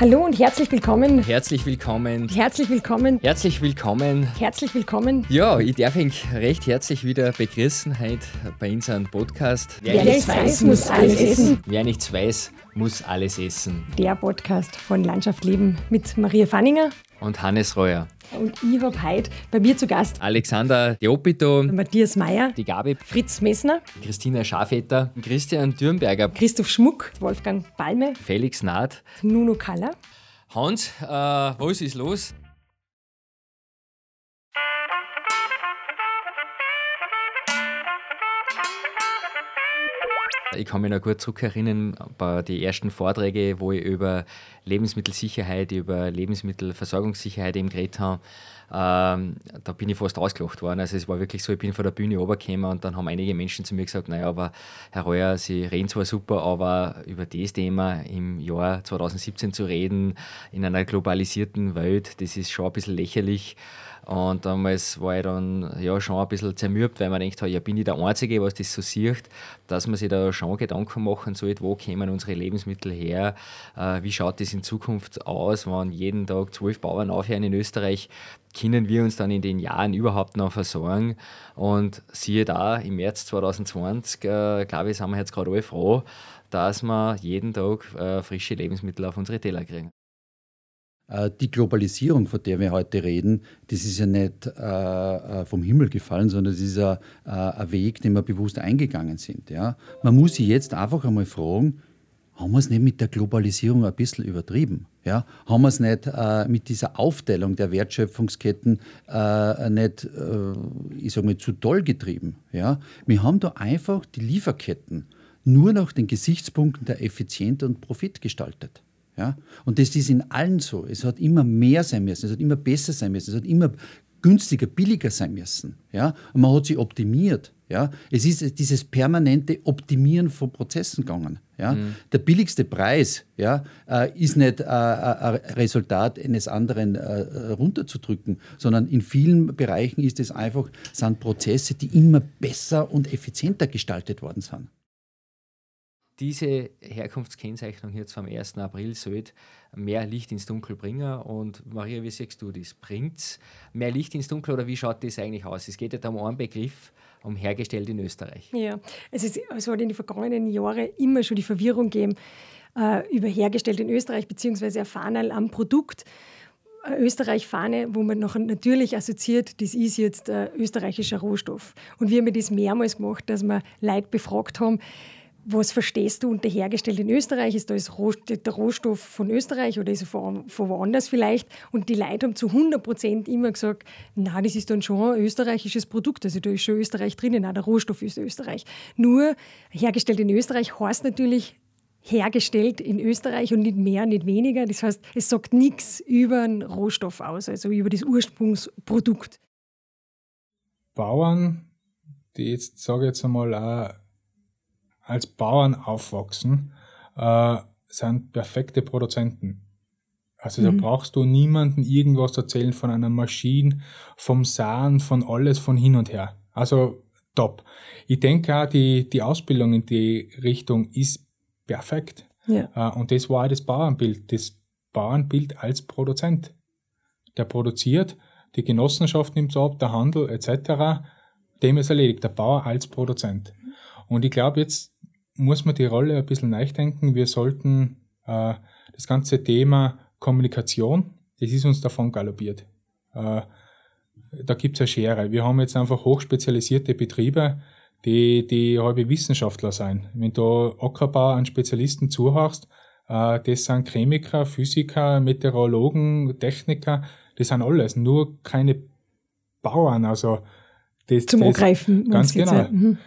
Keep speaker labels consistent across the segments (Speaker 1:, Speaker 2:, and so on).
Speaker 1: Hallo und herzlich willkommen.
Speaker 2: Herzlich willkommen.
Speaker 1: Herzlich willkommen.
Speaker 2: Herzlich willkommen.
Speaker 1: Herzlich willkommen.
Speaker 2: Ja, ich darf euch recht herzlich wieder begrüßen heute bei unserem Podcast.
Speaker 1: Wer, Wer nichts weiß, muss alles essen.
Speaker 2: Wer nichts weiß, muss alles essen.
Speaker 1: Der Podcast von Landschaft Leben mit Maria Fanninger.
Speaker 2: Und Hannes Reuer.
Speaker 1: Und ich habe heute bei mir zu Gast
Speaker 2: Alexander Deopito,
Speaker 1: Matthias Meyer,
Speaker 2: die Gabi,
Speaker 1: Fritz Messner,
Speaker 2: Christina Schafetter, Christian Dürnberger,
Speaker 1: Christoph Schmuck, Wolfgang Palme,
Speaker 2: Felix Naht,
Speaker 1: Nuno Kaller.
Speaker 2: Hans, äh, was ist los? Ich kann mich noch gut zurückerinnern bei den ersten Vorträgen, wo ich über Lebensmittelsicherheit, über Lebensmittelversorgungssicherheit eben geredet habe. Ähm, da bin ich fast ausgelacht worden. Also es war wirklich so, ich bin von der Bühne runtergekommen und dann haben einige Menschen zu mir gesagt, naja, aber Herr Reuer, Sie reden zwar super, aber über das Thema im Jahr 2017 zu reden, in einer globalisierten Welt, das ist schon ein bisschen lächerlich. Und damals war ich dann ja, schon ein bisschen zermürbt, weil man denkt, ja, bin ich der Einzige, was das so sieht, dass man sich da schon Gedanken machen sollte, wo kommen unsere Lebensmittel her, äh, wie schaut das in Zukunft aus, wenn jeden Tag zwölf Bauern aufhören in Österreich, können wir uns dann in den Jahren überhaupt noch versorgen? Und siehe da, im März 2020, äh, glaube ich, sind wir jetzt gerade alle froh, dass wir jeden Tag äh, frische Lebensmittel auf unsere Teller kriegen.
Speaker 3: Äh, die Globalisierung, von der wir heute reden, das ist ja nicht äh, äh vom Himmel gefallen, sondern das ist ein, äh, ein Weg, den wir bewusst eingegangen sind. Ja? Man muss sich jetzt einfach einmal fragen, haben wir es nicht mit der Globalisierung ein bisschen übertrieben? Ja? Haben wir es nicht äh, mit dieser Aufteilung der Wertschöpfungsketten äh, nicht, ich sage mal, zu toll getrieben? Ja? Wir haben da einfach die Lieferketten nur nach den Gesichtspunkten der Effizienz und Profit gestaltet. Ja? Und das ist in allen so. Es hat immer mehr sein müssen, es hat immer besser sein müssen, es hat immer günstiger, billiger sein müssen. Ja? Und man hat sie optimiert. Ja? Es ist dieses permanente Optimieren von Prozessen gegangen. Ja? Mhm. Der billigste Preis ja, äh, ist nicht äh, ein Resultat eines anderen äh, runterzudrücken, sondern in vielen Bereichen ist es einfach, sind Prozesse, die immer besser und effizienter gestaltet worden sind
Speaker 2: diese Herkunftskennzeichnung jetzt vom 1. April sollte mehr Licht ins Dunkel bringen. Und Maria, wie siehst du das? Bringt es mehr Licht ins Dunkel oder wie schaut das eigentlich aus? Es geht ja um einen Begriff, um hergestellt in Österreich.
Speaker 1: Ja, es, ist, es hat in den vergangenen Jahren immer schon die Verwirrung gegeben äh, über hergestellt in Österreich beziehungsweise ein Fahnerl am Produkt. Österreich-Fahne, wo man noch natürlich assoziiert, das ist jetzt äh, österreichischer Rohstoff. Und wir haben das mehrmals gemacht, dass wir Leute befragt haben, was verstehst du unter hergestellt in Österreich? Ist da der Rohstoff von Österreich oder ist er von, von woanders vielleicht? Und die Leute haben zu 100 Prozent immer gesagt, na, das ist dann schon ein österreichisches Produkt, also da ist schon Österreich drinnen, na, der Rohstoff ist Österreich. Nur hergestellt in Österreich heißt natürlich hergestellt in Österreich und nicht mehr, nicht weniger. Das heißt, es sagt nichts über den Rohstoff aus, also über das Ursprungsprodukt.
Speaker 4: Bauern, die jetzt, sage ich jetzt einmal, auch als Bauern aufwachsen, äh, sind perfekte Produzenten. Also mhm. da brauchst du niemanden irgendwas erzählen von einer Maschine, vom Sahen, von alles, von hin und her. Also top. Ich denke auch, die, die Ausbildung in die Richtung ist perfekt. Ja. Äh, und das war auch das Bauernbild. Das Bauernbild als Produzent. Der produziert, die Genossenschaft nimmt es ab, der Handel etc. Dem ist erledigt. Der Bauer als Produzent. Und ich glaube, jetzt muss man die Rolle ein bisschen nachdenken. Wir sollten äh, das ganze Thema Kommunikation, das ist uns davon galoppiert. Äh, da gibt es eine Schere. Wir haben jetzt einfach hochspezialisierte Betriebe, die, die halbe Wissenschaftler sein. Wenn du Ackerbau an Spezialisten zuhörst, äh, das sind Chemiker, Physiker, Meteorologen, Techniker, das sind alles, nur keine Bauern. Also das,
Speaker 1: Zum das, Angreifen.
Speaker 4: Ganz genau. Mhm.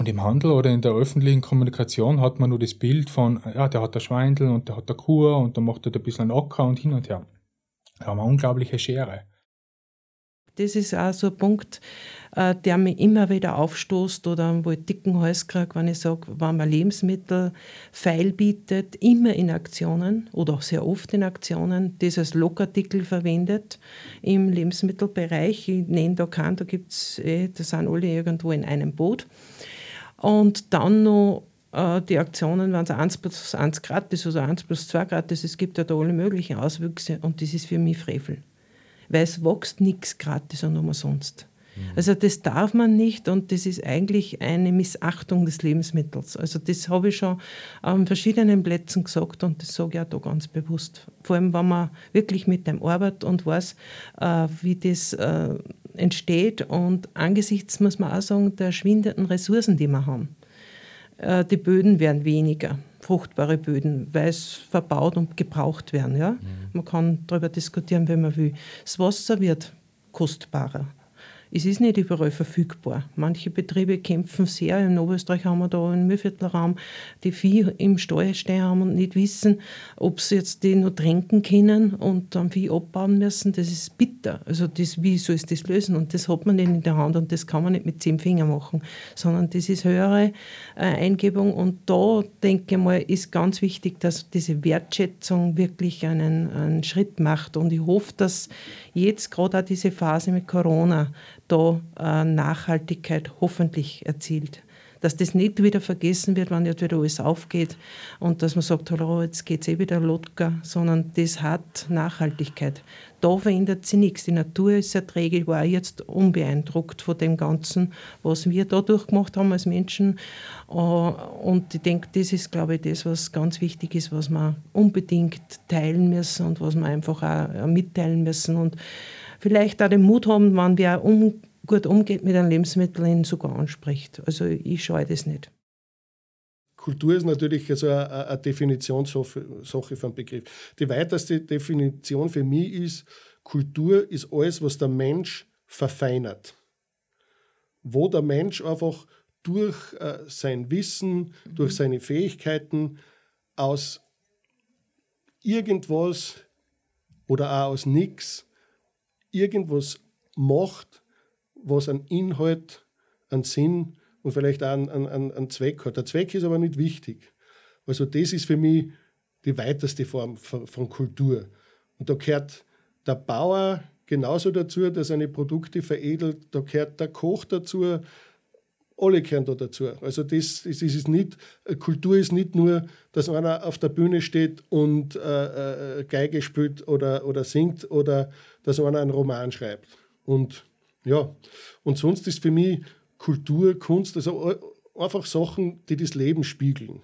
Speaker 4: Und im Handel oder in der öffentlichen Kommunikation hat man nur das Bild von, ja, der hat der Schweindel und der hat der Kur und da macht er ein bisschen Acker und hin und her. Da haben wir eine unglaubliche Schere.
Speaker 5: Das ist auch so ein Punkt, äh, der mich immer wieder aufstoßt oder wo ich dicken Hals kriege, wenn ich sage, wenn man Lebensmittel feil bietet, immer in Aktionen oder auch sehr oft in Aktionen, das als Lockartikel verwendet im Lebensmittelbereich. Ich nenne da keinen, da gibt es, eh, da sind alle irgendwo in einem Boot. Und dann noch äh, die Aktionen, wenn es 1 plus 1 gratis oder 1 plus 2 gratis es gibt ja da alle möglichen Auswüchse und das ist für mich Frevel. Weil es wächst nichts gratis und umsonst. Mhm. Also das darf man nicht und das ist eigentlich eine Missachtung des Lebensmittels. Also das habe ich schon an verschiedenen Plätzen gesagt und das sage ich auch da ganz bewusst. Vor allem, wenn man wirklich mit dem arbeitet und weiß, äh, wie das äh, entsteht und angesichts, muss man auch sagen, der schwindenden Ressourcen, die wir haben. Äh, die Böden werden weniger, fruchtbare Böden, weil es verbaut und gebraucht werden. Ja? Mhm. Man kann darüber diskutieren, wenn man will. Das Wasser wird kostbarer es ist nicht überall verfügbar. Manche Betriebe kämpfen sehr. In Oberösterreich haben wir da einen Mühlviertelraum, die Vieh im Stall stehen haben und nicht wissen, ob sie jetzt die noch tränken können und dann Vieh abbauen müssen. Das ist bitter. Also das, wie soll es das lösen? Und das hat man nicht in der Hand und das kann man nicht mit zehn Fingern machen, sondern das ist höhere äh, Eingebung. Und da, denke ich mal, ist ganz wichtig, dass diese Wertschätzung wirklich einen, einen Schritt macht. Und ich hoffe, dass jetzt gerade auch diese Phase mit Corona da äh, Nachhaltigkeit hoffentlich erzielt. Dass das nicht wieder vergessen wird, wenn jetzt wieder alles aufgeht und dass man sagt, hallo, jetzt geht es eh wieder Lotka, sondern das hat Nachhaltigkeit. Da verändert sich nichts. Die Natur ist sehr träge. Ich war jetzt unbeeindruckt von dem Ganzen, was wir da durchgemacht haben als Menschen. Äh, und ich denke, das ist, glaube ich, das, was ganz wichtig ist, was wir unbedingt teilen müssen und was wir einfach auch mitteilen müssen. Und vielleicht auch den Mut haben, wenn wer um, gut umgeht mit einem Lebensmittel, ihn sogar anspricht. Also ich scheue das nicht.
Speaker 6: Kultur ist natürlich also eine, eine Definitionssache einen Begriff. Die weiteste Definition für mich ist, Kultur ist alles, was der Mensch verfeinert. Wo der Mensch einfach durch äh, sein Wissen, durch seine Fähigkeiten aus irgendwas oder auch aus nichts irgendwas macht, was einen Inhalt, einen Sinn und vielleicht auch einen, einen, einen Zweck hat. Der Zweck ist aber nicht wichtig. Also das ist für mich die weiteste Form von, Kultur. Und da gehört der Bauer genauso dazu, der seine Produkte veredelt, da gehört der Koch dazu, alle gehören da dazu. Also das, das ist nicht, Kultur ist nicht nur, dass einer auf der Bühne steht und äh, äh, Geige spielt oder, oder singt oder dass einer einen Roman schreibt. Und ja, und sonst ist für mich Kultur, Kunst, also einfach Sachen, die das Leben spiegeln.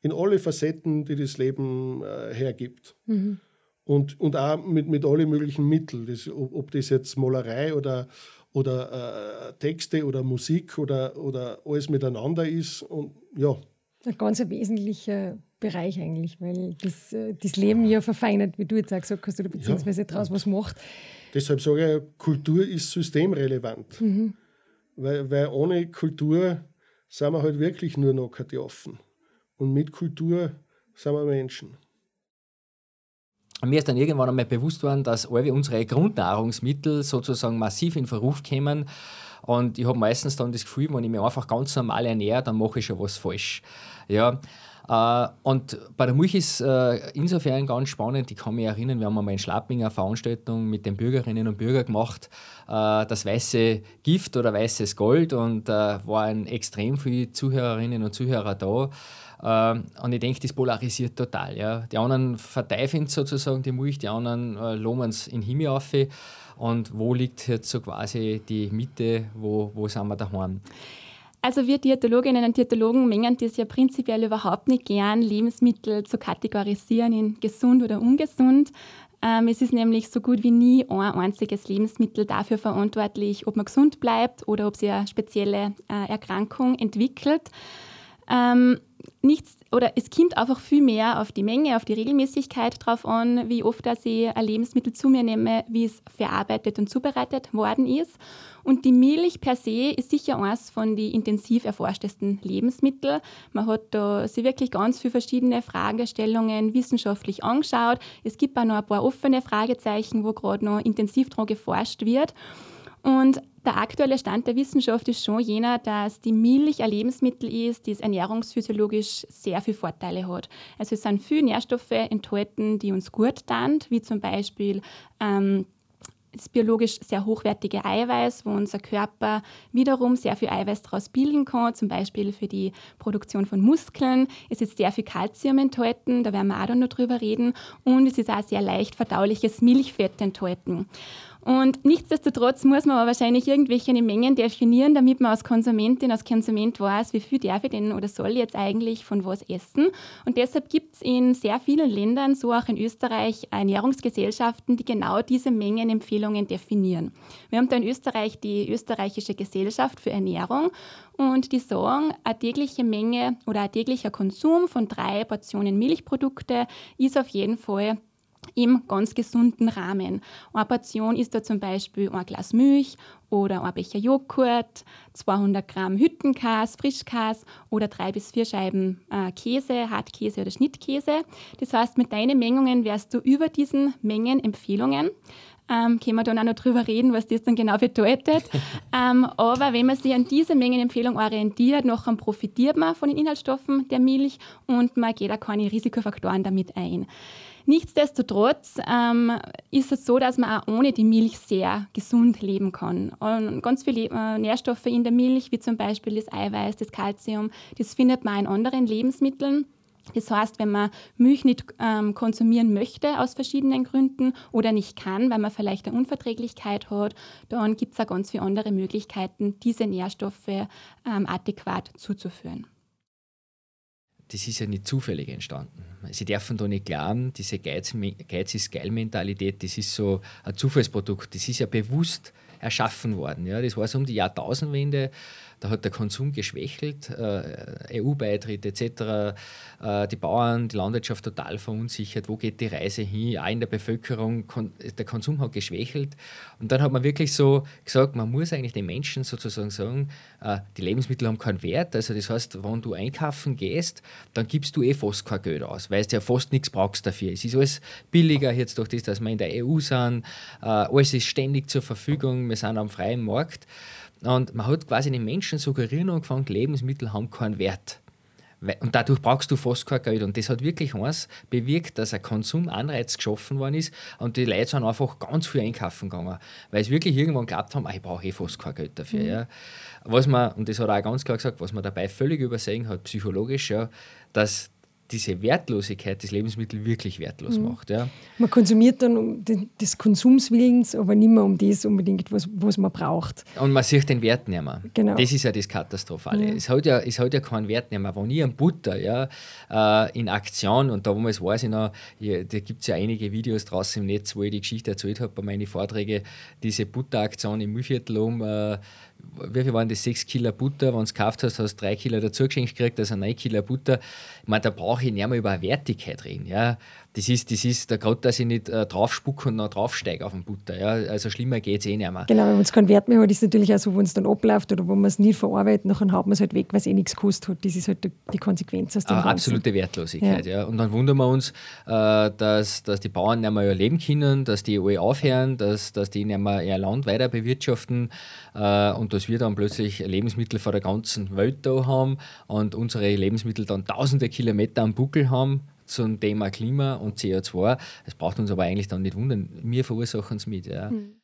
Speaker 6: In alle Facetten, die das Leben äh, hergibt. Mhm. Und, und auch mit, mit allen möglichen Mitteln. Das, ob, ob das jetzt Malerei oder, oder äh, Texte oder Musik oder, oder alles miteinander ist. Und ja.
Speaker 1: Ein ganz wesentlicher Bereich eigentlich, weil das, äh, das Leben ja verfeinert, wie du jetzt auch gesagt hast, oder beziehungsweise ja. daraus was macht.
Speaker 6: Deshalb sage ich, Kultur ist systemrelevant. Mhm. Weil, weil ohne Kultur sind wir halt wirklich nur noch Kartoffeln. Und mit Kultur sind wir Menschen.
Speaker 2: Mir ist dann irgendwann einmal bewusst worden, dass alle unsere Grundnahrungsmittel sozusagen massiv in Verruf kämen. Und ich habe meistens dann das Gefühl, wenn ich mich einfach ganz normal ernähre, dann mache ich schon was falsch. Ja. Äh, und bei der Milch ist äh, insofern ganz spannend, ich kann mich erinnern, wir haben einmal in Schlapping eine Veranstaltung mit den Bürgerinnen und Bürgern gemacht, äh, das weiße Gift oder weißes Gold und waren extrem viele Zuhörerinnen und Zuhörer da. Und ich denke, das polarisiert total. Ja. Die anderen verteifen sozusagen die Milch, die anderen äh, loben es in den Himmel auf. Und wo liegt jetzt so quasi die Mitte, wo, wo sind wir daheim?
Speaker 7: Also wir Diätologinnen und Diätologen mengen das ja prinzipiell überhaupt nicht gern, Lebensmittel zu kategorisieren in gesund oder ungesund. Ähm, es ist nämlich so gut wie nie ein einziges Lebensmittel dafür verantwortlich, ob man gesund bleibt oder ob sich eine spezielle äh, Erkrankung entwickelt. Ähm, nichts oder es kommt einfach viel mehr auf die Menge, auf die Regelmäßigkeit drauf an, wie oft dass ich ein Lebensmittel zu mir nehme, wie es verarbeitet und zubereitet worden ist. Und die Milch per se ist sicher eines von den intensiv erforschtesten Lebensmitteln. Man hat da sich wirklich ganz viele verschiedene Fragestellungen wissenschaftlich angeschaut. Es gibt auch noch ein paar offene Fragezeichen, wo gerade noch intensiv daran geforscht wird. Und der aktuelle Stand der Wissenschaft ist schon jener, dass die Milch ein Lebensmittel ist, das ernährungsphysiologisch sehr viele Vorteile hat. Also es sind viele Nährstoffe enthalten, die uns gut tun, wie zum Beispiel ähm, das biologisch sehr hochwertige Eiweiß, wo unser Körper wiederum sehr viel Eiweiß daraus bilden kann, zum Beispiel für die Produktion von Muskeln. Es ist sehr viel Kalzium enthalten, da werden wir auch noch drüber reden. Und es ist auch sehr leicht verdauliches Milchfett enthalten. Und nichtsdestotrotz muss man aber wahrscheinlich irgendwelche Mengen definieren, damit man als Konsumentin, als Konsument weiß, wie viel darf ich denn oder soll ich jetzt eigentlich von was essen. Und deshalb gibt es in sehr vielen Ländern, so auch in Österreich, Ernährungsgesellschaften, die genau diese Mengenempfehlungen definieren. Wir haben da in Österreich die Österreichische Gesellschaft für Ernährung und die sagen, eine tägliche Menge oder ein täglicher Konsum von drei Portionen Milchprodukte ist auf jeden Fall im ganz gesunden Rahmen. Eine Portion ist da zum Beispiel ein Glas Milch oder ein Becher Joghurt, 200 Gramm Hüttenkas, Frischkas oder drei bis vier Scheiben äh, Käse, Hartkäse oder Schnittkäse. Das heißt, mit deinen Mengungen wärst du über diesen Mengenempfehlungen. Ähm, können wir dann auch noch drüber reden, was das dann genau bedeutet. ähm, aber wenn man sich an diese Mengenempfehlung orientiert, nachher profitiert man von den Inhaltsstoffen der Milch und man geht auch keine Risikofaktoren damit ein. Nichtsdestotrotz ähm, ist es so, dass man auch ohne die Milch sehr gesund leben kann. Und ganz viele äh, Nährstoffe in der Milch, wie zum Beispiel das Eiweiß, das Kalzium, das findet man in anderen Lebensmitteln. Das heißt, wenn man Milch nicht ähm, konsumieren möchte aus verschiedenen Gründen oder nicht kann, weil man vielleicht eine Unverträglichkeit hat, dann gibt es auch ganz viele andere Möglichkeiten, diese Nährstoffe ähm, adäquat zuzuführen
Speaker 2: das ist ja nicht zufällig entstanden. Sie dürfen da nicht glauben, diese Geiz, Geiz ist Geil-Mentalität, das ist so ein Zufallsprodukt. Das ist ja bewusst erschaffen worden. Ja. Das war so um die Jahrtausendwende da hat der Konsum geschwächelt, äh, EU-Beitritt etc., äh, die Bauern, die Landwirtschaft total verunsichert, wo geht die Reise hin, auch in der Bevölkerung, kon der Konsum hat geschwächelt. Und dann hat man wirklich so gesagt, man muss eigentlich den Menschen sozusagen sagen, äh, die Lebensmittel haben keinen Wert, also das heißt, wenn du einkaufen gehst, dann gibst du eh fast kein Geld aus, weil du ja fast nichts brauchst dafür. Es ist alles billiger jetzt durch das, dass wir in der EU sind, äh, alles ist ständig zur Verfügung, wir sind am freien Markt. Und man hat quasi den Menschen suggerieren angefangen, Lebensmittel haben keinen Wert. Und dadurch brauchst du fast kein Geld. Und das hat wirklich eins bewirkt, dass ein Konsumanreiz geschaffen worden ist und die Leute sind einfach ganz viel einkaufen gegangen. Weil sie wirklich irgendwann geglaubt haben, ah, ich brauche eh fast kein Geld dafür. Mhm. Ja. Was man, und das hat er auch ganz klar gesagt, was man dabei völlig übersehen hat, psychologisch, ja, dass diese Wertlosigkeit des Lebensmittels wirklich wertlos mhm. macht. Ja.
Speaker 1: Man konsumiert dann um des Konsumswillens, aber nicht mehr um das unbedingt, was, was man braucht.
Speaker 2: Und man sieht den Wert nicht mehr. Genau. Das ist ja das Katastrophale. Mhm. Es, hat ja, es hat ja keinen Wert mehr. Wenn ich einen Butter ja, äh, in Aktion, und damals weiß ich noch, da gibt es ja einige Videos draußen im Netz, wo ich die Geschichte erzählt habe bei meinen Vorträgen, diese Butteraktion im Mühlviertel um. Wie viel waren das? 6 Kilo Butter. Wenn du es gekauft hast, hast du 3 Kilo dazu geschenkt gekriegt, also 9 Kilo Butter. Ich meine, da brauche ich nicht mehr über Wertigkeit reden. Ja das ist, das ist der Grund, dass ich nicht äh, draufspucke und noch draufsteige auf den Butter. Ja? Also schlimmer geht es eh nicht mehr.
Speaker 1: Genau, wenn es keinen Wert mehr hat, ist es natürlich auch so, wenn es dann abläuft oder wo man es nicht verarbeitet, dann haut man es halt weg, weil es eh nichts gekostet hat. Das ist halt die Konsequenz
Speaker 2: aus dem ah, Absolute Wertlosigkeit, ja. ja. Und dann wundern wir uns, äh, dass, dass die Bauern nicht mehr leben können, dass die alle aufhören, dass, dass die nicht mehr ihr Land weiter bewirtschaften äh, und dass wir dann plötzlich Lebensmittel von der ganzen Welt da haben und unsere Lebensmittel dann tausende Kilometer am Buckel haben zum Thema Klima und CO2. Das braucht uns aber eigentlich dann nicht wundern. Wir verursachen es mit. Ja. Mhm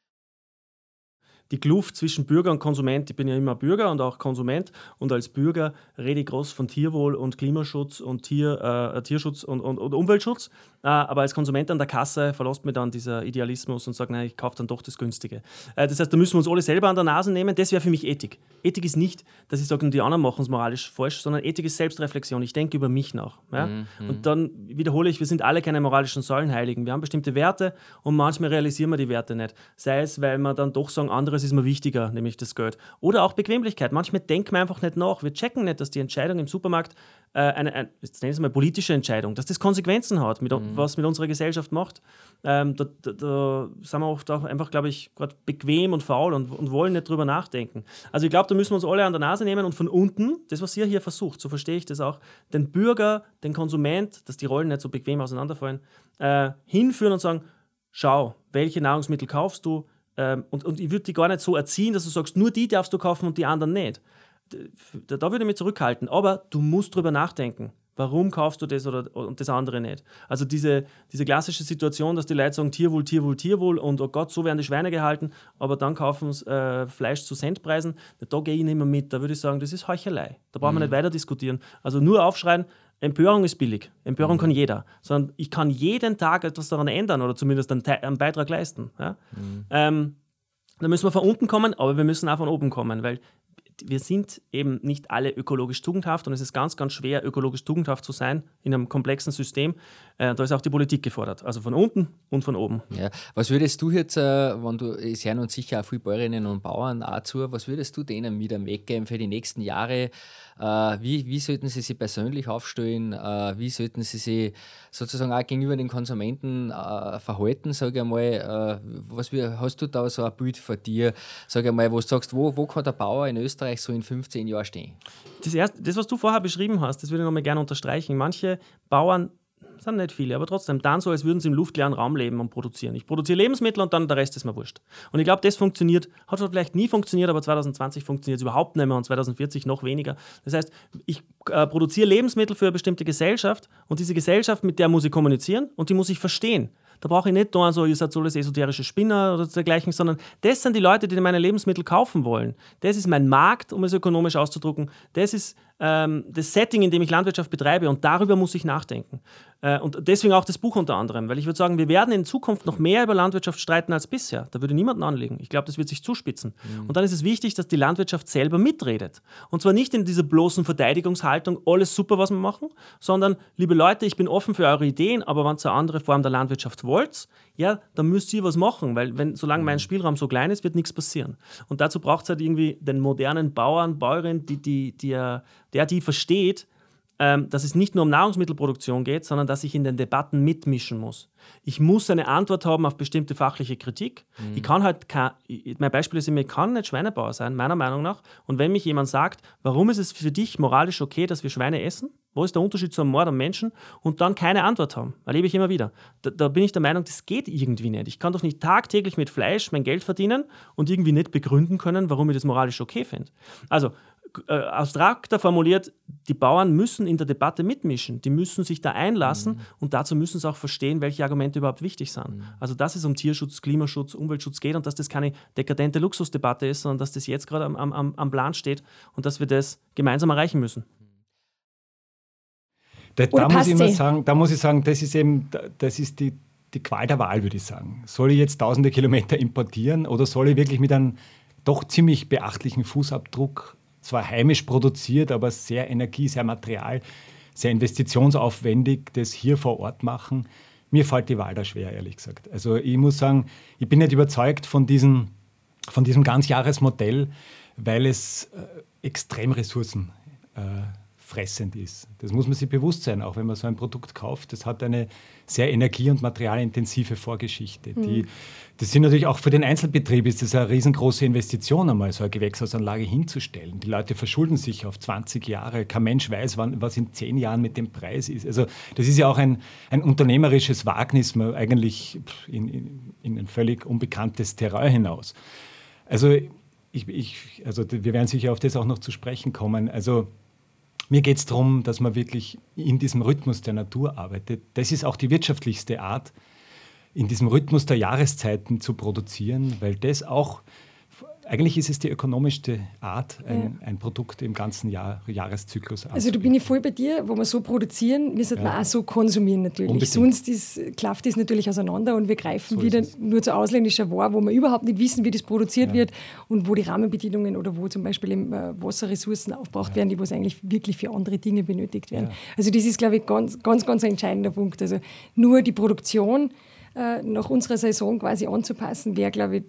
Speaker 8: die Kluft zwischen Bürger und Konsument. Ich bin ja immer Bürger und auch Konsument und als Bürger rede ich groß von Tierwohl und Klimaschutz und Tier, äh, Tierschutz und, und, und Umweltschutz. Äh, aber als Konsument an der Kasse verlässt mir dann dieser Idealismus und sagt, nein, ich kaufe dann doch das Günstige. Äh, das heißt, da müssen wir uns alle selber an der Nase nehmen. Das wäre für mich Ethik. Ethik ist nicht, dass ich sage, die anderen machen es moralisch falsch, sondern Ethik ist Selbstreflexion. Ich denke über mich nach. Ja? Mhm. Und dann wiederhole ich, wir sind alle keine moralischen Säulenheiligen. Wir haben bestimmte Werte und manchmal realisieren wir die Werte nicht. Sei es, weil wir dann doch sagen, andere anderes ist mir wichtiger, nämlich das Geld. Oder auch Bequemlichkeit. Manchmal denken wir einfach nicht nach. Wir checken nicht, dass die Entscheidung im Supermarkt äh, eine, ein, jetzt nenne ich es mal politische Entscheidung, dass das Konsequenzen hat, mit, mhm. was mit unserer Gesellschaft macht. Ähm, da, da, da, sind wir oft auch einfach, glaube ich, gerade bequem und faul und, und, wollen nicht drüber nachdenken. Also ich glaube, da müssen wir uns alle an der Nase nehmen und von unten, das, was ihr hier versucht, so verstehe ich das auch, den Bürger, den Konsument, dass die Rollen nicht so bequem auseinanderfallen, äh, hinführen und sagen, schau, welche Nahrungsmittel kaufst du, ähm, und, und ich würde die gar nicht so erziehen, dass du sagst, nur die darfst du kaufen und die anderen nicht. Da, da würde ich mich zurückhalten. Aber du musst drüber nachdenken. Warum kaufst du das oder, und das andere nicht? Also diese, diese klassische Situation, dass die Leute sagen, Tierwohl, Tierwohl, Tierwohl und oh Gott, so werden die Schweine gehalten, aber dann kaufen sie äh, Fleisch zu Centpreisen, da gehe ich nicht mehr mit. Da würde ich sagen, das ist Heuchelei. Da brauchen mhm. wir nicht weiter diskutieren. Also nur aufschreien, Empörung ist billig. Empörung mhm. kann jeder. Sondern ich kann jeden Tag etwas daran ändern oder zumindest einen, einen Beitrag leisten. Ja? Mhm. Ähm, da müssen wir von unten kommen, aber wir müssen auch von oben kommen, weil wir sind eben nicht alle ökologisch tugendhaft und es ist ganz, ganz schwer, ökologisch tugendhaft zu sein in einem komplexen System. Äh, da ist auch die Politik gefordert, also von unten und von oben.
Speaker 2: Ja. Was würdest du jetzt, äh, wenn du, es hören uns sicher auch viele Bäuerinnen und Bauern auch zu, was würdest du denen mit am Weg geben für die nächsten Jahre? Äh, wie, wie sollten sie sich persönlich aufstellen? Äh, wie sollten sie sich sozusagen auch gegenüber den Konsumenten äh, verhalten? Sag ich mal, äh, was hast du da so ein Bild von dir, sag ich mal, wo du sagst, wo, wo kann der Bauer in Österreich so in 15 Jahren stehen?
Speaker 8: Das, erste, das was du vorher beschrieben hast, das würde ich nochmal gerne unterstreichen. Manche Bauern sind nicht viele, aber trotzdem dann so, als würden sie im luftleeren Raum leben und produzieren. Ich produziere Lebensmittel und dann der Rest ist mir wurscht. Und ich glaube, das funktioniert, hat vielleicht nie funktioniert, aber 2020 funktioniert es überhaupt nicht mehr und 2040 noch weniger. Das heißt, ich äh, produziere Lebensmittel für eine bestimmte Gesellschaft und diese Gesellschaft, mit der muss ich kommunizieren und die muss ich verstehen. Da brauche ich nicht da so, ihr seid so alles esoterische Spinner oder dergleichen, sondern das sind die Leute, die meine Lebensmittel kaufen wollen. Das ist mein Markt, um es ökonomisch auszudrücken. Das ist ähm, das Setting, in dem ich Landwirtschaft betreibe und darüber muss ich nachdenken. Äh, und deswegen auch das Buch unter anderem, weil ich würde sagen, wir werden in Zukunft noch mehr über Landwirtschaft streiten als bisher. Da würde niemanden anlegen. Ich glaube, das wird sich zuspitzen. Mhm. Und dann ist es wichtig, dass die Landwirtschaft selber mitredet. Und zwar nicht in dieser bloßen Verteidigungshaltung, alles super, was wir machen, sondern, liebe Leute, ich bin offen für eure Ideen, aber wenn ihr eine andere Form der Landwirtschaft wollt, ja, dann müsst ihr was machen, weil wenn, solange mein mhm. Spielraum so klein ist, wird nichts passieren. Und dazu braucht es halt irgendwie den modernen Bauern, Bäuerin, die, die, die, der die versteht, ähm, dass es nicht nur um Nahrungsmittelproduktion geht, sondern dass ich in den Debatten mitmischen muss. Ich muss eine Antwort haben auf bestimmte fachliche Kritik. Mhm. Ich kann halt, kein, mein Beispiel ist immer, ich kann nicht Schweinebauer sein, meiner Meinung nach. Und wenn mich jemand sagt, warum ist es für dich moralisch okay, dass wir Schweine essen? Wo ist der Unterschied zu einem Mord am Menschen? Und dann keine Antwort haben. Erlebe ich immer wieder. Da, da, bin ich der Meinung, das geht irgendwie nicht. Ich kann doch nicht tagtäglich mit Fleisch mein Geld verdienen und irgendwie nicht begründen können, warum ich das moralisch okay finde. Also äh, abstrakter formuliert, die Bauern müssen in der Debatte mitmischen. Die müssen sich da einlassen mhm. und dazu müssen sie auch verstehen, welche Argumente überhaupt wichtig sind. Mhm. Also, dass es um Tierschutz, Klimaschutz, Umweltschutz geht und dass das keine dekadente Luxusdebatte ist, sondern dass das jetzt gerade am, am, am Plan steht und dass wir das gemeinsam erreichen müssen.
Speaker 9: Da, da muss ich immer sagen, da muss ich sagen, das ist eben, das ist die, die Qual der Wahl, würde ich sagen. Soll ich jetzt tausende Kilometer importieren oder soll ich wirklich mit einem doch ziemlich beachtlichen Fußabdruck zwar heimisch produziert, aber sehr energie-, sehr material-, sehr investitionsaufwendig, das hier vor Ort machen. Mir fällt die Wahl da schwer, ehrlich gesagt. Also ich muss sagen, ich bin nicht überzeugt von diesem, von diesem Ganzjahresmodell, weil es äh, extrem ressourcen äh, fressend ist. Das muss man sich bewusst sein, auch wenn man so ein Produkt kauft. Das hat eine sehr energie- und materialintensive Vorgeschichte. Mhm. Die, das sind natürlich auch für den Einzelbetrieb ist das eine riesengroße Investition, einmal so eine Gewächshausanlage hinzustellen. Die Leute verschulden sich auf 20 Jahre. Kein Mensch weiß, wann, was in 10 Jahren mit dem Preis ist. Also das ist ja auch ein, ein unternehmerisches Wagnis, man eigentlich in, in, in ein völlig unbekanntes Terrain hinaus. Also ich, ich, also wir werden sicher auf das auch noch zu sprechen kommen. Also mir geht es darum, dass man wirklich in diesem Rhythmus der Natur arbeitet. Das ist auch die wirtschaftlichste Art, in diesem Rhythmus der Jahreszeiten zu produzieren, weil das auch eigentlich ist es die ökonomischste Art, ein, ja. ein Produkt im ganzen Jahr, Jahreszyklus
Speaker 1: Also da bin ich voll bei dir, wo wir so produzieren, müssen ja. wir auch so konsumieren natürlich. Unbedingt. Sonst ist, klafft das natürlich auseinander und wir greifen so wieder nur zu ausländischer Ware, wo wir überhaupt nicht wissen, wie das produziert ja. wird und wo die Rahmenbedingungen oder wo zum Beispiel äh, Wasserressourcen aufgebraucht werden, die was eigentlich wirklich für andere Dinge benötigt werden. Also das ist, glaube ich, ganz, ganz, ganz ein entscheidender Punkt. Also nur die Produktion äh, nach unserer Saison quasi anzupassen, wäre, glaube ich,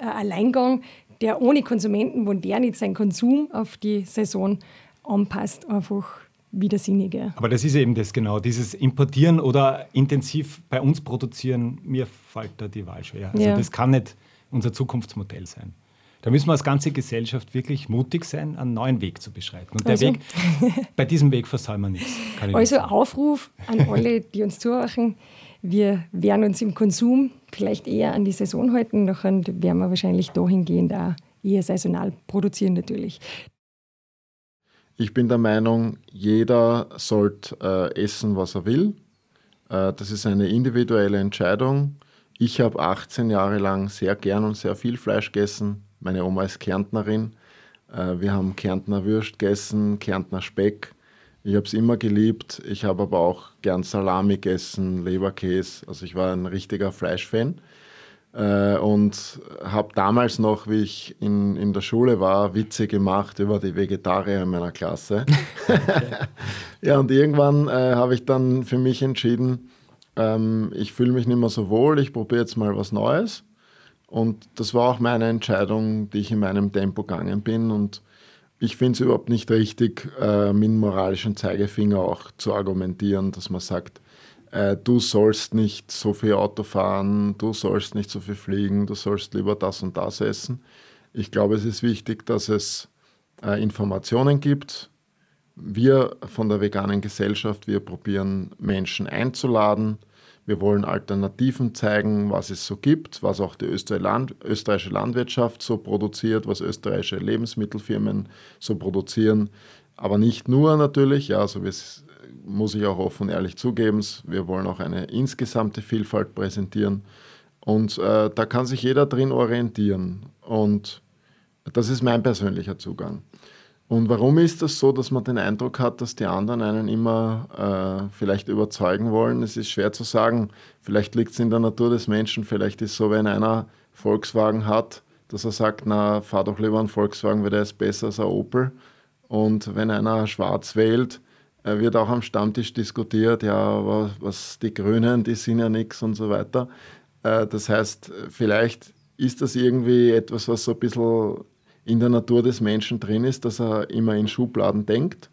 Speaker 1: ein Alleingang, der ohne Konsumenten, wo der nicht seinen Konsum auf die Saison anpasst, einfach widersinniger.
Speaker 9: Aber das ist eben das genau, dieses Importieren oder intensiv bei uns produzieren, mir fällt da die Wahl schwer. Also ja. das kann nicht unser Zukunftsmodell sein. Da müssen wir als ganze Gesellschaft wirklich mutig sein, einen neuen Weg zu beschreiten. Und der also. Weg, bei diesem Weg versäumen wir nichts.
Speaker 1: Also Aufruf an alle, die uns zuhören, wir werden uns im Konsum vielleicht eher an die Saison halten, nachher werden wir wahrscheinlich dahingehend auch eher saisonal produzieren natürlich.
Speaker 10: Ich bin der Meinung, jeder sollte äh, essen, was er will. Äh, das ist eine individuelle Entscheidung. Ich habe 18 Jahre lang sehr gern und sehr viel Fleisch gegessen. Meine Oma ist Kärntnerin. Äh, wir haben Kärntner Würst gegessen, Kärntner Speck. Ich habe es immer geliebt. Ich habe aber auch gern Salami gegessen, Leberkäse. Also ich war ein richtiger Fleischfan. Äh, und habe damals noch, wie ich in, in der Schule war, Witze gemacht über die Vegetarier in meiner Klasse. ja, und irgendwann äh, habe ich dann für mich entschieden, ähm, ich fühle mich nicht mehr so wohl, ich probiere jetzt mal was Neues. Und das war auch meine Entscheidung, die ich in meinem Tempo gegangen bin. Und ich finde es überhaupt nicht richtig, äh, mit dem moralischen Zeigefinger auch zu argumentieren, dass man sagt, äh, du sollst nicht so viel Auto fahren, du sollst nicht so viel fliegen, du sollst lieber das und das essen. Ich glaube, es ist wichtig, dass es äh, Informationen gibt. Wir von der veganen Gesellschaft, wir probieren Menschen einzuladen. Wir wollen Alternativen zeigen, was es so gibt, was auch die österreichische Landwirtschaft so produziert, was österreichische Lebensmittelfirmen so produzieren. Aber nicht nur natürlich, ja, so wie es muss ich auch offen ehrlich zugeben, wir wollen auch eine insgesamte Vielfalt präsentieren. Und äh, da kann sich jeder drin orientieren. Und das ist mein persönlicher Zugang. Und warum ist das so, dass man den Eindruck hat, dass die anderen einen immer äh, vielleicht überzeugen wollen? Es ist schwer zu sagen. Vielleicht liegt es in der Natur des Menschen. Vielleicht ist es so, wenn einer Volkswagen hat, dass er sagt, na, fahr doch lieber einen Volkswagen, weil der ist besser als ein Opel. Und wenn einer schwarz wählt, wird auch am Stammtisch diskutiert, ja, was, was die Grünen, die sind ja nichts und so weiter. Äh, das heißt, vielleicht ist das irgendwie etwas, was so ein bisschen in der Natur des Menschen drin ist, dass er immer in Schubladen denkt.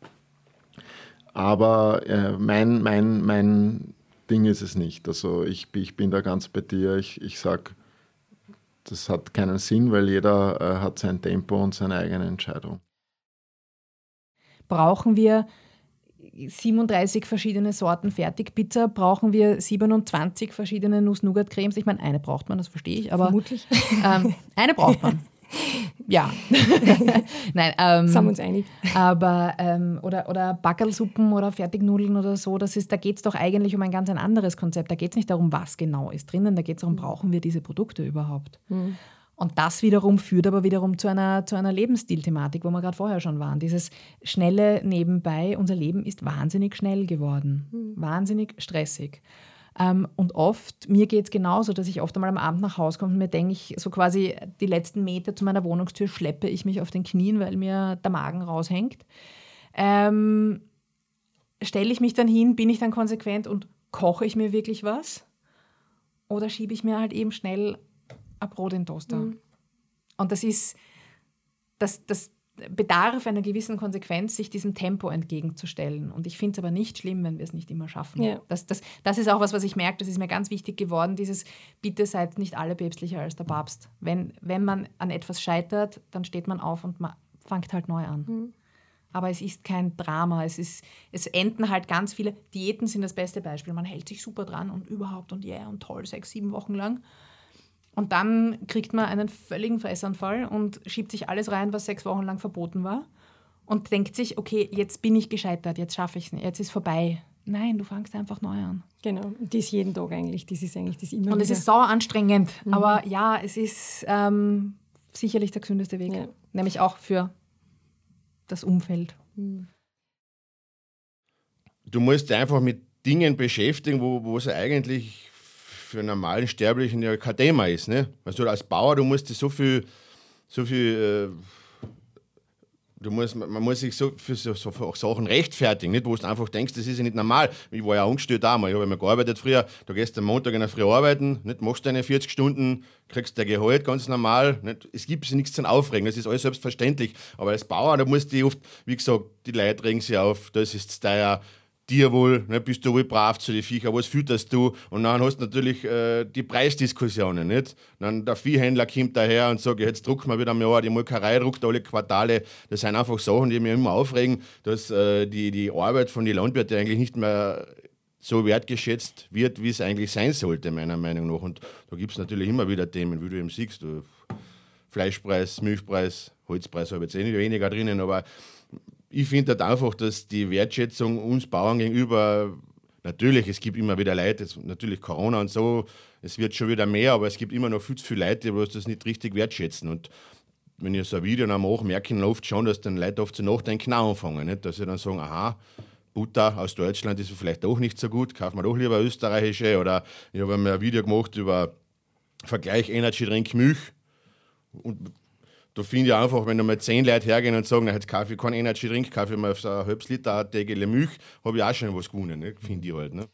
Speaker 10: Aber äh, mein, mein, mein Ding ist es nicht. Also ich, ich bin da ganz bei dir. Ich, ich sage, das hat keinen Sinn, weil jeder äh, hat sein Tempo und seine eigene Entscheidung.
Speaker 11: Brauchen wir 37 verschiedene Sorten Fertigpizza, brauchen wir 27 verschiedene Nuss-Nougat-Cremes. Ich meine, eine braucht man, das verstehe ich, aber
Speaker 1: Vermutlich.
Speaker 11: Ähm, eine braucht man. ja. Nein, ähm,
Speaker 1: Sind wir uns einig.
Speaker 11: Aber, ähm, oder, oder Backelsuppen oder Fertignudeln oder so, das ist, da geht es doch eigentlich um ein ganz ein anderes Konzept. Da geht es nicht darum, was genau ist drinnen, da geht es darum, brauchen wir diese Produkte überhaupt. Mhm. Und das wiederum führt aber wiederum zu einer, zu einer Lebensstilthematik, wo wir gerade vorher schon waren. Dieses schnelle Nebenbei, unser Leben ist wahnsinnig schnell geworden, mhm. wahnsinnig stressig. Ähm, und oft, mir geht es genauso, dass ich oft einmal am Abend nach Hause komme und mir denke, ich so quasi die letzten Meter zu meiner Wohnungstür schleppe ich mich auf den Knien, weil mir der Magen raushängt. Ähm, Stelle ich mich dann hin, bin ich dann konsequent und koche ich mir wirklich was? Oder schiebe ich mir halt eben schnell ein Brot in Toaster. Mhm. Und das ist, das, das bedarf einer gewissen Konsequenz, sich diesem Tempo entgegenzustellen. Und ich finde es aber nicht schlimm, wenn wir es nicht immer schaffen. Ja. Das, das, das ist auch was, was ich merke, das ist mir ganz wichtig geworden, dieses Bitte seid nicht alle päpstlicher als der Papst. Wenn, wenn man an etwas scheitert, dann steht man auf und man fängt halt neu an. Mhm. Aber es ist kein Drama. Es, ist, es enden halt ganz viele. Diäten sind das beste Beispiel. Man hält sich super dran und überhaupt und yeah und toll, sechs, sieben Wochen lang. Und dann kriegt man einen völligen Fressanfall und schiebt sich alles rein, was sechs Wochen lang verboten war. Und denkt sich, okay, jetzt bin ich gescheitert, jetzt schaffe ich es nicht, jetzt ist vorbei. Nein, du fangst einfach neu an.
Speaker 1: Genau, das jeden Tag eigentlich. Das ist eigentlich das immer
Speaker 11: Und es ist sauer anstrengend. Mhm. Aber ja, es ist ähm, sicherlich der gesündeste Weg. Ja. Nämlich auch für das Umfeld. Mhm.
Speaker 12: Du musst dich einfach mit Dingen beschäftigen, wo, wo es eigentlich für einen normalen Sterblichen ja kein Thema ist. Ne? Also als Bauer, du musst so viel, so viel äh, du musst, man muss sich so für so, so für Sachen rechtfertigen, nicht? wo du einfach denkst, das ist ja nicht normal. Ich war ja angestellt damals, ich habe immer gearbeitet früher, da gehst du am Montag in der Früh arbeiten, nicht? machst deine 40 Stunden, kriegst dein Gehalt ganz normal. Nicht? Es gibt nichts zu aufregen, das ist alles selbstverständlich. Aber als Bauer, da musst du oft, wie gesagt, die Leute regen sich auf, das ist teuer, dir wohl, ne, bist du wohl brav zu den Viecher, was fütterst du? Und dann hast du natürlich äh, die Preisdiskussionen, nicht? Dann der Viehhändler kommt daher und sagt, jetzt drucken wir wieder mal, die Molkerei druckt alle Quartale. Das sind einfach Sachen, die mich immer aufregen, dass äh, die, die Arbeit von den Landwirten eigentlich nicht mehr so wertgeschätzt wird, wie es eigentlich sein sollte, meiner Meinung nach. Und da gibt es natürlich immer wieder Themen, wie du eben siehst, du, Fleischpreis, Milchpreis, Holzpreis habe ich jetzt eh weniger drinnen, aber ich finde halt einfach, dass die Wertschätzung uns Bauern gegenüber, natürlich, es gibt immer wieder Leute, natürlich Corona und so, es wird schon wieder mehr, aber es gibt immer noch viel zu viele Leute, die das nicht richtig wertschätzen. Und wenn ich so ein Video mache, merke ich oft schon, dass dann Leute oft zu nachdenken anfangen. Nicht? Dass sie dann sagen, aha, Butter aus Deutschland ist vielleicht doch nicht so gut, kaufen wir doch lieber österreichische. Oder ich habe mir ein Video gemacht über Vergleich Energy Drink Milch. Und da finde ich einfach, wenn mal zehn Leute hergehen und sagen, jetzt kaufe ich keinen Energy Drink, ich mal ein halbes Liter Tegele Milch, habe ich auch schon was gewonnen, ne? finde ich halt. Ne?